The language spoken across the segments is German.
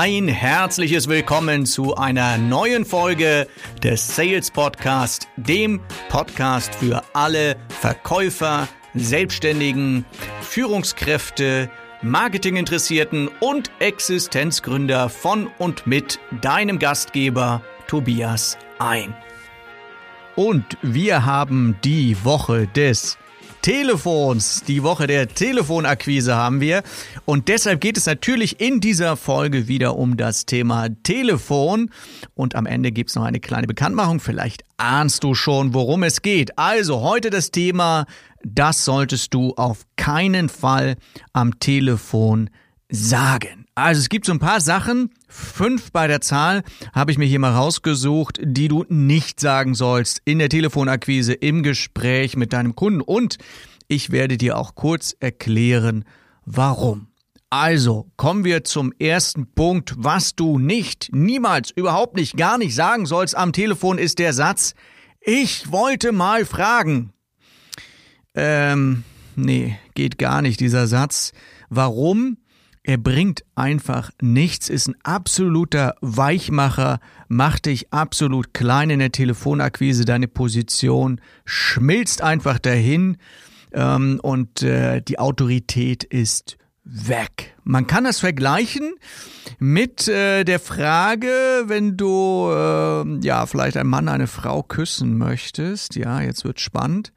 Ein herzliches Willkommen zu einer neuen Folge des Sales Podcast, dem Podcast für alle Verkäufer, Selbstständigen, Führungskräfte, Marketinginteressierten und Existenzgründer von und mit deinem Gastgeber Tobias ein. Und wir haben die Woche des Telefons. Die Woche der Telefonakquise haben wir. Und deshalb geht es natürlich in dieser Folge wieder um das Thema Telefon. Und am Ende gibt es noch eine kleine Bekanntmachung. Vielleicht ahnst du schon, worum es geht. Also heute das Thema, das solltest du auf keinen Fall am Telefon sagen. Also es gibt so ein paar Sachen, fünf bei der Zahl habe ich mir hier mal rausgesucht, die du nicht sagen sollst in der Telefonakquise, im Gespräch mit deinem Kunden. Und ich werde dir auch kurz erklären, warum. Also, kommen wir zum ersten Punkt. Was du nicht, niemals, überhaupt nicht, gar nicht sagen sollst am Telefon, ist der Satz, ich wollte mal fragen. Ähm, nee, geht gar nicht, dieser Satz. Warum? Er bringt einfach nichts, ist ein absoluter Weichmacher, macht dich absolut klein in der Telefonakquise, deine Position schmilzt einfach dahin ähm, und äh, die Autorität ist weg. Man kann das vergleichen mit äh, der Frage, wenn du äh, ja vielleicht ein Mann eine Frau küssen möchtest, ja, jetzt wird spannend,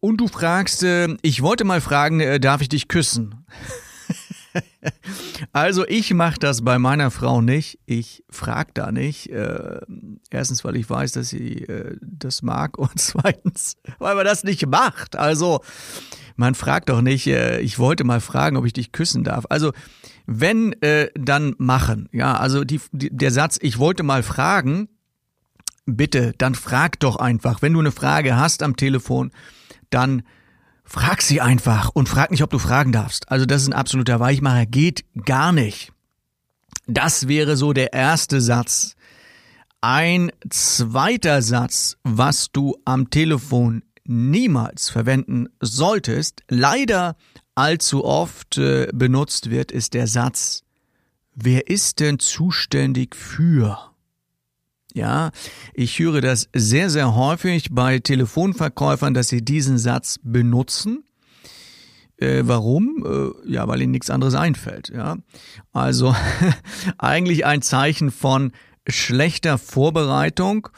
und du fragst, äh, ich wollte mal fragen, äh, darf ich dich küssen? also ich mache das bei meiner Frau nicht. Ich frage da nicht. Äh, erstens, weil ich weiß, dass sie äh, das mag und zweitens, weil man das nicht macht. Also man fragt doch nicht, äh, ich wollte mal fragen, ob ich dich küssen darf. Also wenn, äh, dann machen. Ja, also die, die, der Satz, ich wollte mal fragen, bitte, dann frag doch einfach. Wenn du eine Frage hast am Telefon, dann Frag sie einfach und frag nicht, ob du fragen darfst. Also das ist ein absoluter Weichmacher, geht gar nicht. Das wäre so der erste Satz. Ein zweiter Satz, was du am Telefon niemals verwenden solltest, leider allzu oft äh, benutzt wird, ist der Satz, wer ist denn zuständig für? Ja, ich höre das sehr, sehr häufig bei Telefonverkäufern, dass sie diesen Satz benutzen. Äh, warum? Äh, ja, weil ihnen nichts anderes einfällt. Ja, also eigentlich ein Zeichen von schlechter Vorbereitung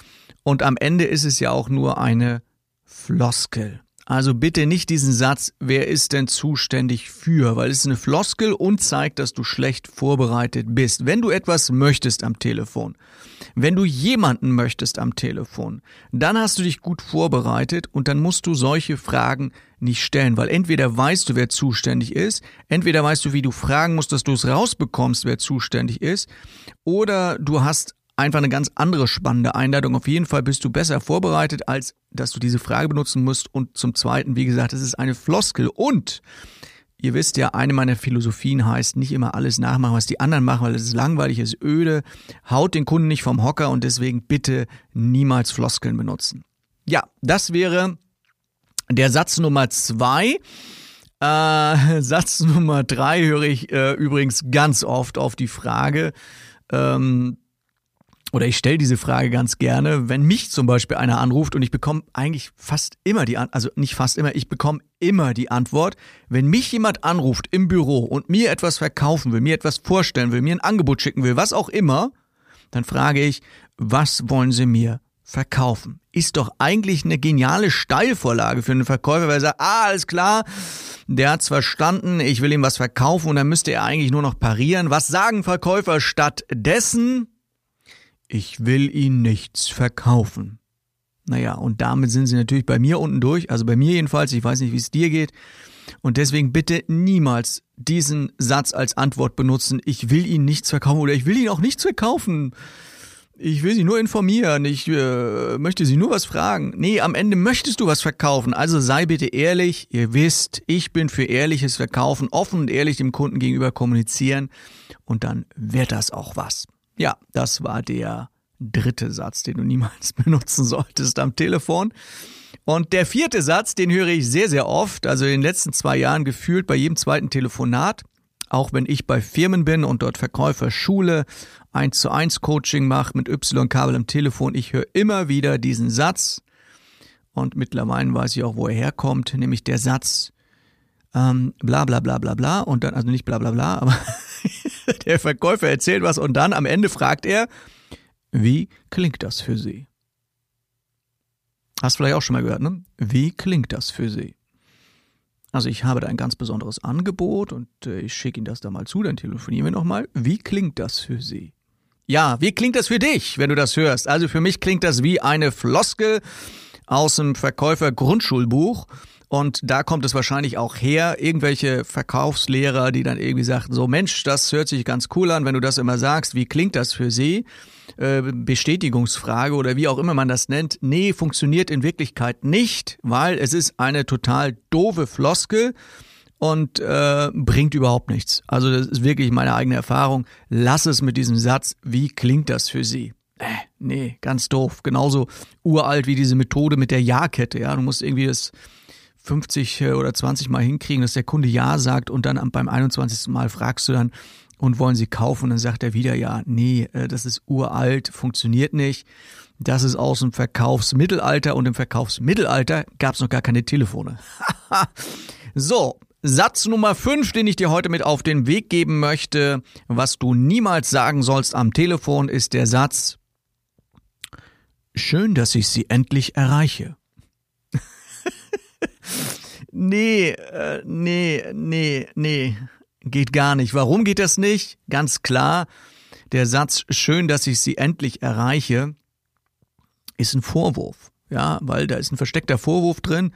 und am Ende ist es ja auch nur eine Floskel. Also bitte nicht diesen Satz, wer ist denn zuständig für, weil es ist eine Floskel und zeigt, dass du schlecht vorbereitet bist. Wenn du etwas möchtest am Telefon, wenn du jemanden möchtest am Telefon, dann hast du dich gut vorbereitet und dann musst du solche Fragen nicht stellen, weil entweder weißt du, wer zuständig ist, entweder weißt du, wie du fragen musst, dass du es rausbekommst, wer zuständig ist, oder du hast einfach eine ganz andere spannende Einladung. Auf jeden Fall bist du besser vorbereitet, als dass du diese Frage benutzen musst. Und zum Zweiten, wie gesagt, es ist eine Floskel. Und ihr wisst ja, eine meiner Philosophien heißt, nicht immer alles nachmachen, was die anderen machen, weil es ist langweilig, es ist öde, haut den Kunden nicht vom Hocker und deswegen bitte niemals Floskeln benutzen. Ja, das wäre der Satz Nummer zwei. Äh, Satz Nummer drei höre ich äh, übrigens ganz oft auf die Frage, ähm, oder ich stelle diese Frage ganz gerne, wenn mich zum Beispiel einer anruft und ich bekomme eigentlich fast immer die Antwort, also nicht fast immer, ich bekomme immer die Antwort, wenn mich jemand anruft im Büro und mir etwas verkaufen will, mir etwas vorstellen will, mir ein Angebot schicken will, was auch immer, dann frage ich, was wollen Sie mir verkaufen? Ist doch eigentlich eine geniale Steilvorlage für einen Verkäufer, weil er sagt, ah, alles klar, der hat's verstanden, ich will ihm was verkaufen und dann müsste er eigentlich nur noch parieren. Was sagen Verkäufer stattdessen? Ich will Ihnen nichts verkaufen. Naja, und damit sind sie natürlich bei mir unten durch, also bei mir jedenfalls, ich weiß nicht, wie es dir geht. Und deswegen bitte niemals diesen Satz als Antwort benutzen, ich will Ihnen nichts verkaufen oder ich will Ihnen auch nichts verkaufen. Ich will Sie nur informieren, ich äh, möchte Sie nur was fragen. Nee, am Ende möchtest du was verkaufen, also sei bitte ehrlich. Ihr wisst, ich bin für ehrliches Verkaufen, offen und ehrlich dem Kunden gegenüber kommunizieren und dann wird das auch was. Ja, das war der dritte Satz, den du niemals benutzen solltest am Telefon. Und der vierte Satz, den höre ich sehr, sehr oft, also in den letzten zwei Jahren gefühlt bei jedem zweiten Telefonat. auch wenn ich bei Firmen bin und dort Verkäufer schule, eins zu eins Coaching mache mit Y-Kabel im Telefon, ich höre immer wieder diesen Satz und mittlerweile weiß ich auch, wo er herkommt, nämlich der Satz, ähm, bla bla bla bla bla und dann, also nicht bla bla bla, aber der Verkäufer erzählt was und dann am Ende fragt er, wie klingt das für Sie? Hast du vielleicht auch schon mal gehört, ne? Wie klingt das für Sie? Also ich habe da ein ganz besonderes Angebot und äh, ich schicke Ihnen das da mal zu, dann telefonieren wir nochmal. Wie klingt das für Sie? Ja, wie klingt das für dich, wenn du das hörst? Also für mich klingt das wie eine Floskel aus dem Verkäufer Grundschulbuch. Und da kommt es wahrscheinlich auch her, irgendwelche Verkaufslehrer, die dann irgendwie sagten, so Mensch, das hört sich ganz cool an, wenn du das immer sagst, wie klingt das für sie? Äh, Bestätigungsfrage oder wie auch immer man das nennt. Nee, funktioniert in Wirklichkeit nicht, weil es ist eine total doofe Floskel und äh, bringt überhaupt nichts. Also das ist wirklich meine eigene Erfahrung. Lass es mit diesem Satz, wie klingt das für sie? Äh, nee, ganz doof. Genauso uralt wie diese Methode mit der Ja-Kette. Ja, du musst irgendwie das 50 äh, oder 20 Mal hinkriegen, dass der Kunde Ja sagt und dann beim 21. Mal fragst du dann, und wollen sie kaufen? Und dann sagt er wieder, ja, nee, äh, das ist uralt, funktioniert nicht. Das ist aus dem Verkaufsmittelalter und im Verkaufsmittelalter gab es noch gar keine Telefone. so, Satz Nummer 5, den ich dir heute mit auf den Weg geben möchte, was du niemals sagen sollst am Telefon, ist der Satz, schön, dass ich sie endlich erreiche. Nee, äh, nee, nee, nee, geht gar nicht. Warum geht das nicht? Ganz klar, der Satz, schön, dass ich sie endlich erreiche, ist ein Vorwurf. Ja, weil da ist ein versteckter Vorwurf drin.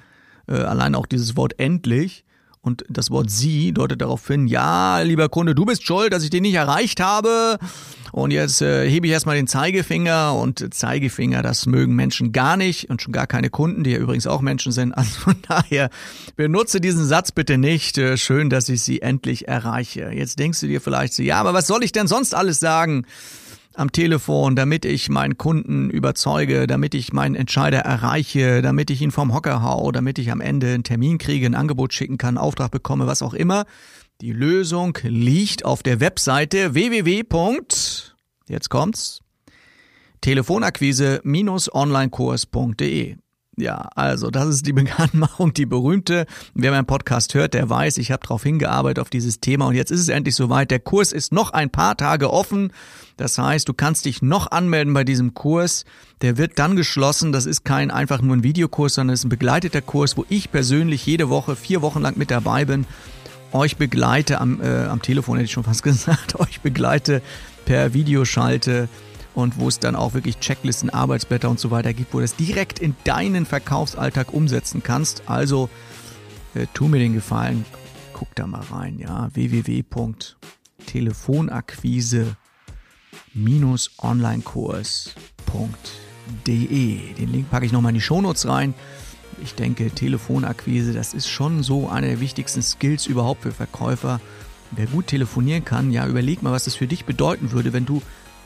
Äh, allein auch dieses Wort endlich. Und das Wort sie deutet darauf hin, ja, lieber Kunde, du bist schuld, dass ich den nicht erreicht habe. Und jetzt äh, hebe ich erstmal den Zeigefinger und Zeigefinger, das mögen Menschen gar nicht und schon gar keine Kunden, die ja übrigens auch Menschen sind. Also von daher benutze diesen Satz bitte nicht. Äh, schön, dass ich sie endlich erreiche. Jetzt denkst du dir vielleicht so, ja, aber was soll ich denn sonst alles sagen? Am Telefon, damit ich meinen Kunden überzeuge, damit ich meinen Entscheider erreiche, damit ich ihn vom Hocker hau, damit ich am Ende einen Termin kriege, ein Angebot schicken kann, Auftrag bekomme, was auch immer. Die Lösung liegt auf der Webseite www. Jetzt kommt's. Telefonakquise-onlinekurs.de ja, also das ist die Bekanntmachung, die berühmte. Wer meinen Podcast hört, der weiß, ich habe darauf hingearbeitet auf dieses Thema und jetzt ist es endlich soweit. Der Kurs ist noch ein paar Tage offen. Das heißt, du kannst dich noch anmelden bei diesem Kurs. Der wird dann geschlossen. Das ist kein einfach nur ein Videokurs, sondern es ist ein begleiteter Kurs, wo ich persönlich jede Woche vier Wochen lang mit dabei bin, euch begleite am, äh, am Telefon hätte ich schon fast gesagt, euch begleite per Videoschalte und wo es dann auch wirklich Checklisten, Arbeitsblätter und so weiter gibt, wo du das direkt in deinen Verkaufsalltag umsetzen kannst. Also äh, tu mir den Gefallen, guck da mal rein, ja, www.telefonakquise-onlinekurs.de. Den Link packe ich nochmal in die Shownotes rein. Ich denke, Telefonakquise, das ist schon so einer der wichtigsten Skills überhaupt für Verkäufer. Wer gut telefonieren kann, ja, überleg mal, was das für dich bedeuten würde, wenn du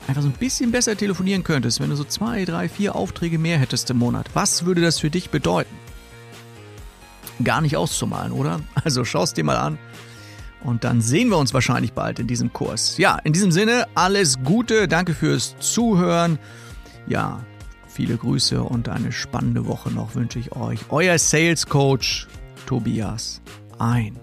einfach so ein bisschen besser telefonieren könntest, wenn du so zwei, drei, vier Aufträge mehr hättest im Monat, was würde das für dich bedeuten? Gar nicht auszumalen, oder? Also schaust dir mal an. Und dann sehen wir uns wahrscheinlich bald in diesem Kurs. Ja, in diesem Sinne, alles Gute, danke fürs Zuhören. Ja, viele Grüße und eine spannende Woche noch wünsche ich euch. Euer Sales Coach Tobias ein.